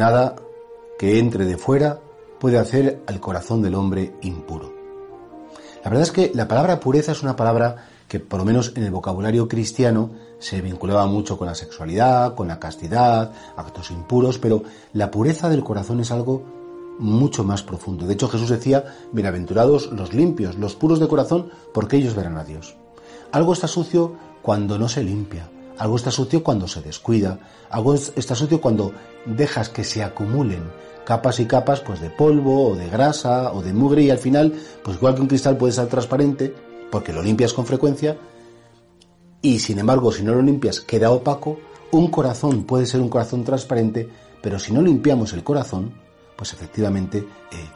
Nada que entre de fuera puede hacer al corazón del hombre impuro. La verdad es que la palabra pureza es una palabra que por lo menos en el vocabulario cristiano se vinculaba mucho con la sexualidad, con la castidad, actos impuros, pero la pureza del corazón es algo mucho más profundo. De hecho Jesús decía, bienaventurados los limpios, los puros de corazón, porque ellos verán a Dios. Algo está sucio cuando no se limpia, algo está sucio cuando se descuida, algo está sucio cuando dejas que se acumulen capas y capas pues de polvo o de grasa o de mugre y al final, pues igual que un cristal puede ser transparente, porque lo limpias con frecuencia, y sin embargo, si no lo limpias, queda opaco. Un corazón puede ser un corazón transparente, pero si no limpiamos el corazón, pues efectivamente, eh,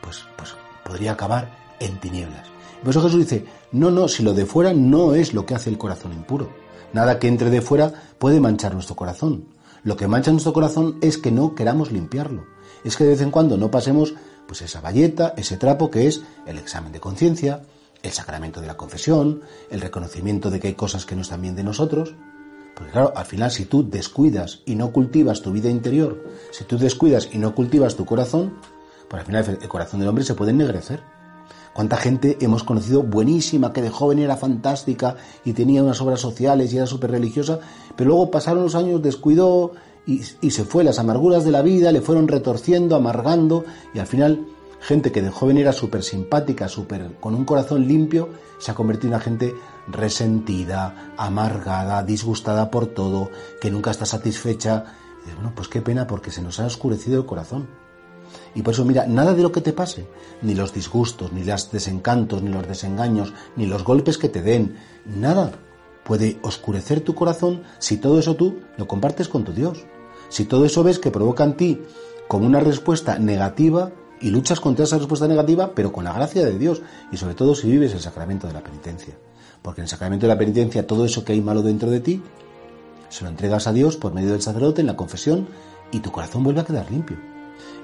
pues, pues podría acabar en tinieblas. Por eso Jesús dice, no, no, si lo de fuera no es lo que hace el corazón impuro. Nada que entre de fuera puede manchar nuestro corazón. Lo que mancha nuestro corazón es que no queramos limpiarlo. Es que de vez en cuando no pasemos pues esa valleta, ese trapo que es el examen de conciencia, el sacramento de la confesión, el reconocimiento de que hay cosas que no están bien de nosotros. Porque claro, al final si tú descuidas y no cultivas tu vida interior, si tú descuidas y no cultivas tu corazón, pues al final el corazón del hombre se puede ennegrecer. ¿Cuánta gente hemos conocido buenísima, que de joven era fantástica y tenía unas obras sociales y era súper religiosa, pero luego pasaron los años, descuidó y, y se fue, las amarguras de la vida le fueron retorciendo, amargando y al final gente que de joven era súper simpática, súper con un corazón limpio, se ha convertido en una gente resentida, amargada, disgustada por todo, que nunca está satisfecha. bueno, pues qué pena porque se nos ha oscurecido el corazón. Y por eso, mira, nada de lo que te pase, ni los disgustos, ni los desencantos, ni los desengaños, ni los golpes que te den, nada puede oscurecer tu corazón si todo eso tú lo compartes con tu Dios. Si todo eso ves que provoca en ti como una respuesta negativa, y luchas contra esa respuesta negativa, pero con la gracia de Dios y sobre todo si vives el sacramento de la penitencia. Porque en el sacramento de la penitencia todo eso que hay malo dentro de ti, se lo entregas a Dios por medio del sacerdote en la confesión y tu corazón vuelve a quedar limpio.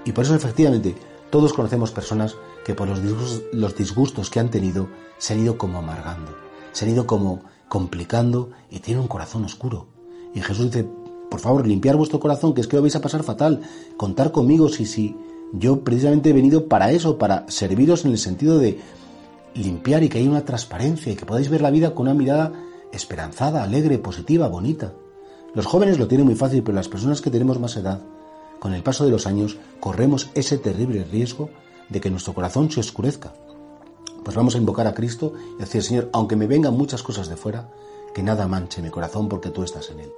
Y por eso efectivamente todos conocemos personas que por los disgustos, los disgustos que han tenido se han ido como amargando, se han ido como complicando y tienen un corazón oscuro. Y Jesús dice, por favor, limpiar vuestro corazón, que es que lo vais a pasar fatal, contar conmigo si, si, yo precisamente he venido para eso, para serviros en el sentido de limpiar y que haya una transparencia y que podáis ver la vida con una mirada esperanzada, alegre, positiva, bonita. Los jóvenes lo tienen muy fácil, pero las personas que tenemos más edad, con el paso de los años, corremos ese terrible riesgo de que nuestro corazón se oscurezca. Pues vamos a invocar a Cristo y decir, Señor, aunque me vengan muchas cosas de fuera, que nada manche mi corazón porque tú estás en él.